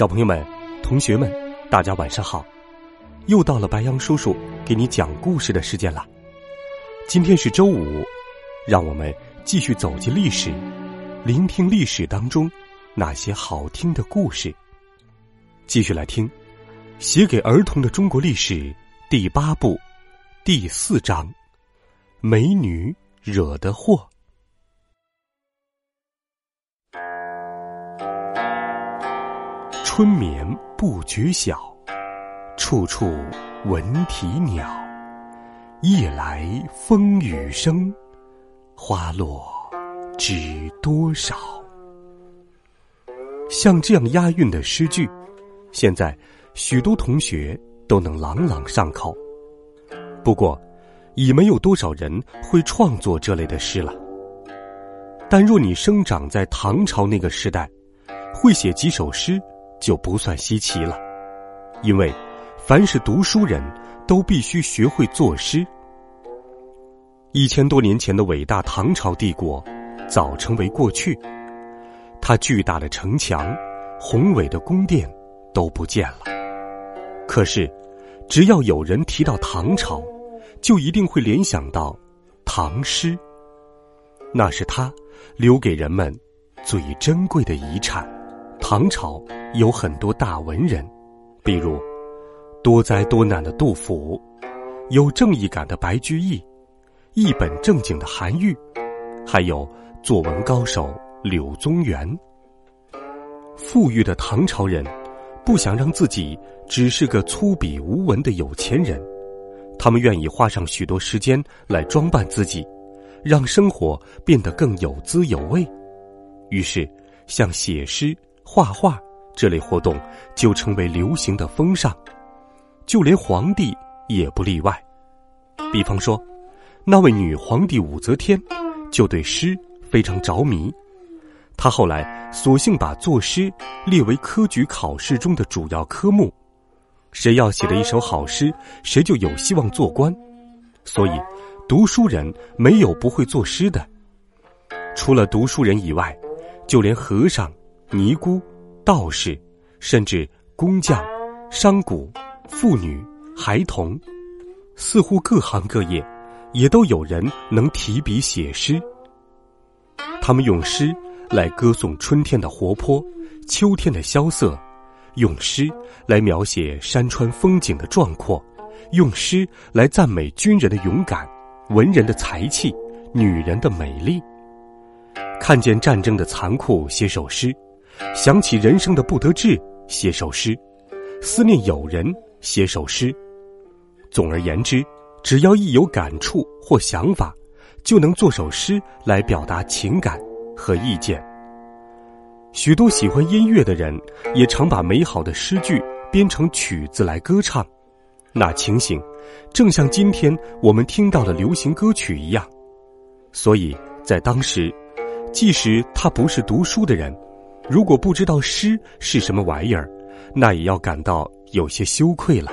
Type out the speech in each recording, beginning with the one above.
小朋友们、同学们，大家晚上好！又到了白羊叔叔给你讲故事的时间了。今天是周五，让我们继续走进历史，聆听历史当中那些好听的故事。继续来听《写给儿童的中国历史》第八部第四章：美女惹的祸。春眠不觉晓，处处闻啼鸟。夜来风雨声，花落知多少。像这样押韵的诗句，现在许多同学都能朗朗上口。不过，已没有多少人会创作这类的诗了。但若你生长在唐朝那个时代，会写几首诗。就不算稀奇了，因为凡是读书人都必须学会作诗。一千多年前的伟大唐朝帝国早成为过去，它巨大的城墙、宏伟的宫殿都不见了。可是，只要有人提到唐朝，就一定会联想到唐诗，那是他留给人们最珍贵的遗产。唐朝。有很多大文人，比如多灾多难的杜甫，有正义感的白居易，一本正经的韩愈，还有作文高手柳宗元。富裕的唐朝人不想让自己只是个粗鄙无闻的有钱人，他们愿意花上许多时间来装扮自己，让生活变得更有滋有味。于是，像写诗、画画。这类活动就成为流行的风尚，就连皇帝也不例外。比方说，那位女皇帝武则天就对诗非常着迷，她后来索性把作诗列为科举考试中的主要科目。谁要写了一首好诗，谁就有希望做官。所以，读书人没有不会作诗的。除了读书人以外，就连和尚、尼姑。道士，甚至工匠、商贾、妇女、孩童，似乎各行各业，也都有人能提笔写诗。他们用诗来歌颂春天的活泼，秋天的萧瑟；用诗来描写山川风景的壮阔；用诗来赞美军人的勇敢，文人的才气，女人的美丽。看见战争的残酷，写首诗。想起人生的不得志，写首诗；思念友人，写首诗。总而言之，只要一有感触或想法，就能做首诗来表达情感和意见。许多喜欢音乐的人，也常把美好的诗句编成曲子来歌唱，那情形，正像今天我们听到的流行歌曲一样。所以在当时，即使他不是读书的人。如果不知道诗是什么玩意儿，那也要感到有些羞愧了。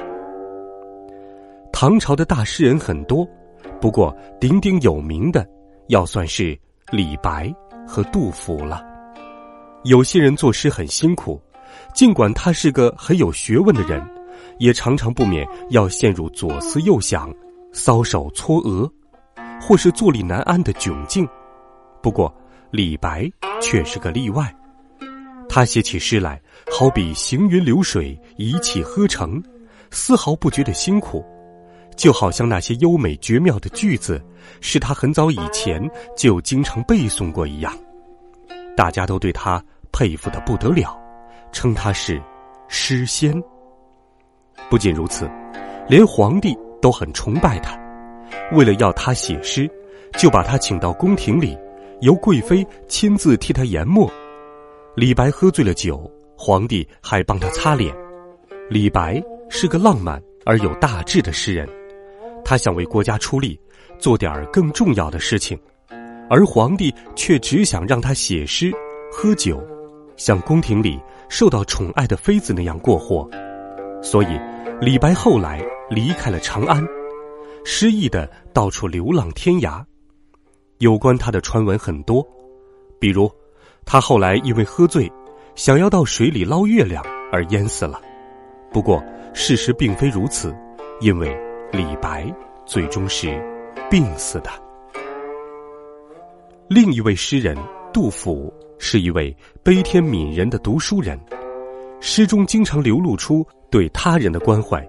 唐朝的大诗人很多，不过鼎鼎有名的要算是李白和杜甫了。有些人作诗很辛苦，尽管他是个很有学问的人，也常常不免要陷入左思右想、搔首搓额，或是坐立难安的窘境。不过李白却是个例外。他写起诗来，好比行云流水，一气呵成，丝毫不觉得辛苦，就好像那些优美绝妙的句子，是他很早以前就经常背诵过一样。大家都对他佩服的不得了，称他是诗仙。不仅如此，连皇帝都很崇拜他，为了要他写诗，就把他请到宫廷里，由贵妃亲自替他研墨。李白喝醉了酒，皇帝还帮他擦脸。李白是个浪漫而有大志的诗人，他想为国家出力，做点儿更重要的事情，而皇帝却只想让他写诗、喝酒，像宫廷里受到宠爱的妃子那样过活。所以，李白后来离开了长安，失意的到处流浪天涯。有关他的传闻很多，比如，他后来因为喝醉，想要到水里捞月亮而淹死了。不过，事实并非如此，因为李白最终是病死的。另一位诗人杜甫是一位悲天悯人的读书人，诗中经常流露出对他人的关怀。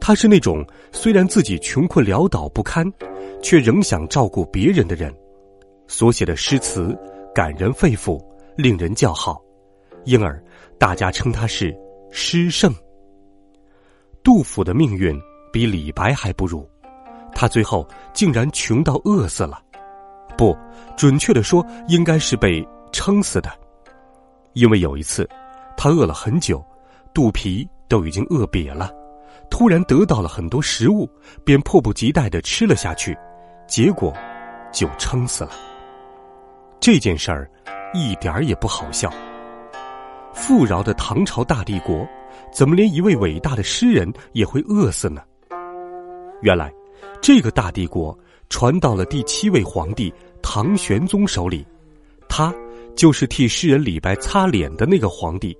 他是那种虽然自己穷困潦倒不堪，却仍想照顾别人的人，所写的诗词感人肺腑，令人叫好，因而大家称他是诗圣。杜甫的命运比李白还不如，他最后竟然穷到饿死了，不准确的说，应该是被撑死的，因为有一次，他饿了很久，肚皮都已经饿瘪了。突然得到了很多食物，便迫不及待的吃了下去，结果就撑死了。这件事儿一点儿也不好笑。富饶的唐朝大帝国，怎么连一位伟大的诗人也会饿死呢？原来，这个大帝国传到了第七位皇帝唐玄宗手里，他就是替诗人李白擦脸的那个皇帝。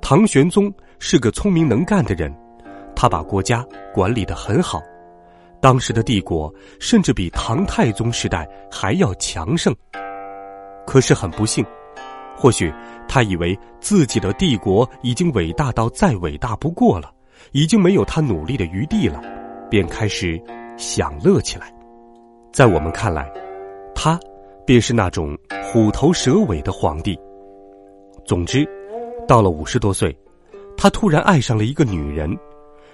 唐玄宗是个聪明能干的人。他把国家管理得很好，当时的帝国甚至比唐太宗时代还要强盛。可是很不幸，或许他以为自己的帝国已经伟大到再伟大不过了，已经没有他努力的余地了，便开始享乐起来。在我们看来，他便是那种虎头蛇尾的皇帝。总之，到了五十多岁，他突然爱上了一个女人。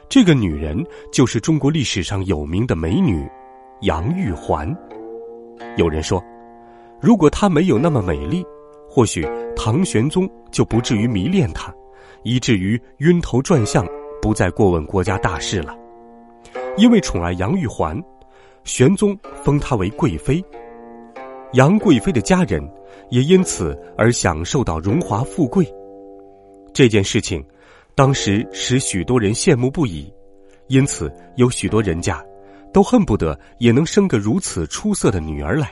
这个女人就是中国历史上有名的美女杨玉环。有人说，如果她没有那么美丽，或许唐玄宗就不至于迷恋她，以至于晕头转向，不再过问国家大事了。因为宠爱杨玉环，玄宗封她为贵妃，杨贵妃的家人也因此而享受到荣华富贵。这件事情。当时使许多人羡慕不已，因此有许多人家都恨不得也能生个如此出色的女儿来。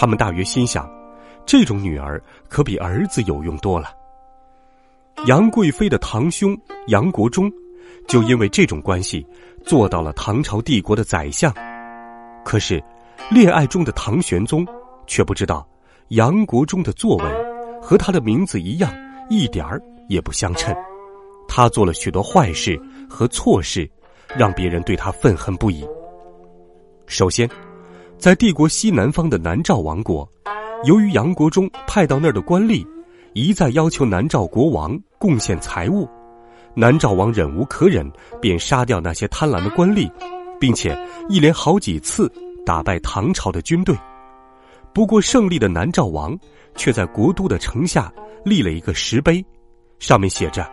他们大约心想，这种女儿可比儿子有用多了。杨贵妃的堂兄杨国忠，就因为这种关系做到了唐朝帝国的宰相。可是，恋爱中的唐玄宗却不知道，杨国忠的作为和他的名字一样，一点儿也不相称。他做了许多坏事和错事，让别人对他愤恨不已。首先，在帝国西南方的南诏王国，由于杨国忠派到那儿的官吏一再要求南诏国王贡献财物，南诏王忍无可忍，便杀掉那些贪婪的官吏，并且一连好几次打败唐朝的军队。不过，胜利的南诏王却在国都的城下立了一个石碑，上面写着。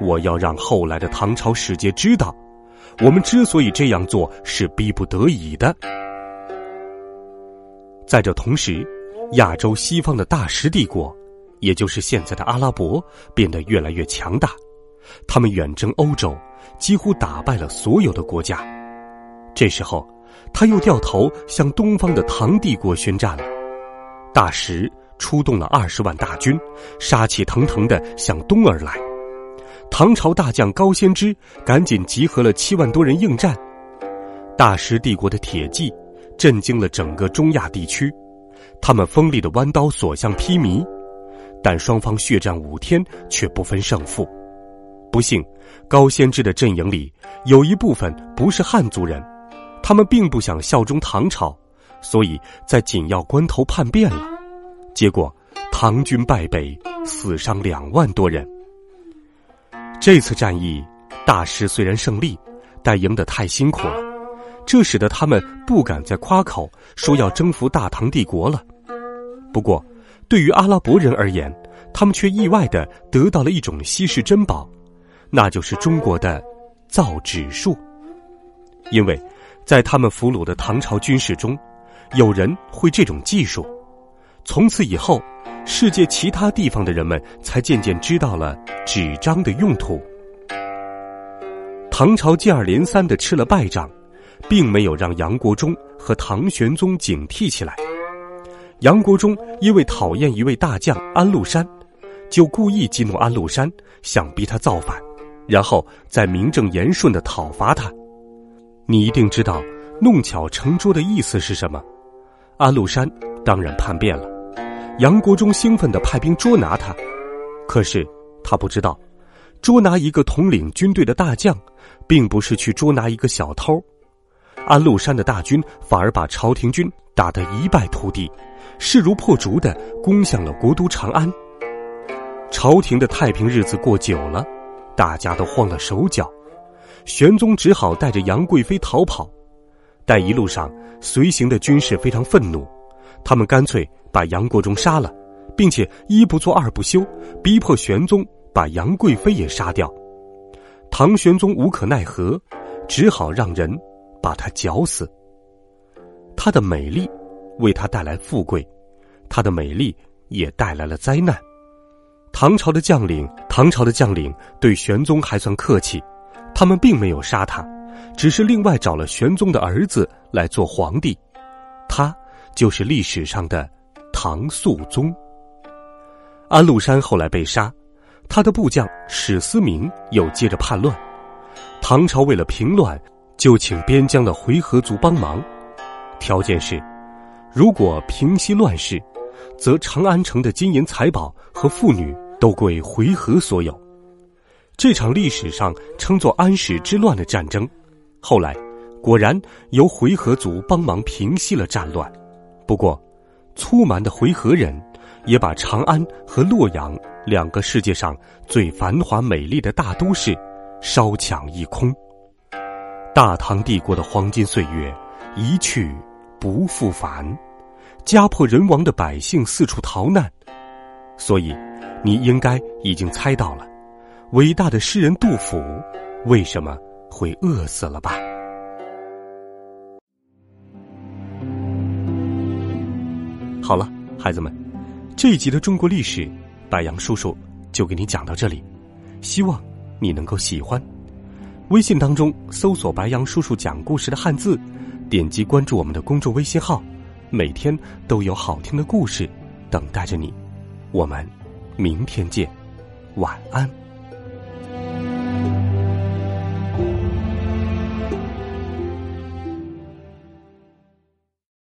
我要让后来的唐朝使节知道，我们之所以这样做是逼不得已的。在这同时，亚洲西方的大食帝国，也就是现在的阿拉伯，变得越来越强大。他们远征欧洲，几乎打败了所有的国家。这时候，他又掉头向东方的唐帝国宣战了。大食出动了二十万大军，杀气腾腾的向东而来。唐朝大将高仙芝赶紧集合了七万多人应战，大食帝国的铁骑震惊了整个中亚地区，他们锋利的弯刀所向披靡，但双方血战五天却不分胜负。不幸，高仙芝的阵营里有一部分不是汉族人，他们并不想效忠唐朝，所以在紧要关头叛变了，结果唐军败北，死伤两万多人。这次战役，大师虽然胜利，但赢得太辛苦了。这使得他们不敢再夸口说要征服大唐帝国了。不过，对于阿拉伯人而言，他们却意外的得到了一种稀世珍宝，那就是中国的造纸术。因为，在他们俘虏的唐朝军事中，有人会这种技术。从此以后，世界其他地方的人们才渐渐知道了纸张的用途。唐朝接二连三的吃了败仗，并没有让杨国忠和唐玄宗警惕起来。杨国忠因为讨厌一位大将安禄山，就故意激怒安禄山，想逼他造反，然后再名正言顺的讨伐他。你一定知道“弄巧成拙”的意思是什么？安禄山当然叛变了。杨国忠兴奋地派兵捉拿他，可是他不知道，捉拿一个统领军队的大将，并不是去捉拿一个小偷。安禄山的大军反而把朝廷军打得一败涂地，势如破竹地攻向了国都长安。朝廷的太平日子过久了，大家都慌了手脚，玄宗只好带着杨贵妃逃跑。但一路上随行的军士非常愤怒，他们干脆。把杨国忠杀了，并且一不做二不休，逼迫玄宗把杨贵妃也杀掉。唐玄宗无可奈何，只好让人把他绞死。她的美丽为他带来富贵，她的美丽也带来了灾难。唐朝的将领，唐朝的将领对玄宗还算客气，他们并没有杀他，只是另外找了玄宗的儿子来做皇帝，他就是历史上的。唐肃宗，安禄山后来被杀，他的部将史思明又接着叛乱。唐朝为了平乱，就请边疆的回纥族帮忙，条件是，如果平息乱世，则长安城的金银财宝和妇女都归回纥所有。这场历史上称作安史之乱的战争，后来果然由回纥族帮忙平息了战乱。不过。粗蛮的回纥人，也把长安和洛阳两个世界上最繁华美丽的大都市烧抢一空。大唐帝国的黄金岁月一去不复返，家破人亡的百姓四处逃难。所以，你应该已经猜到了，伟大的诗人杜甫为什么会饿死了吧？好了，孩子们，这一集的中国历史，白杨叔叔就给你讲到这里，希望你能够喜欢。微信当中搜索“白杨叔叔讲故事”的汉字，点击关注我们的公众微信号，每天都有好听的故事等待着你。我们明天见，晚安。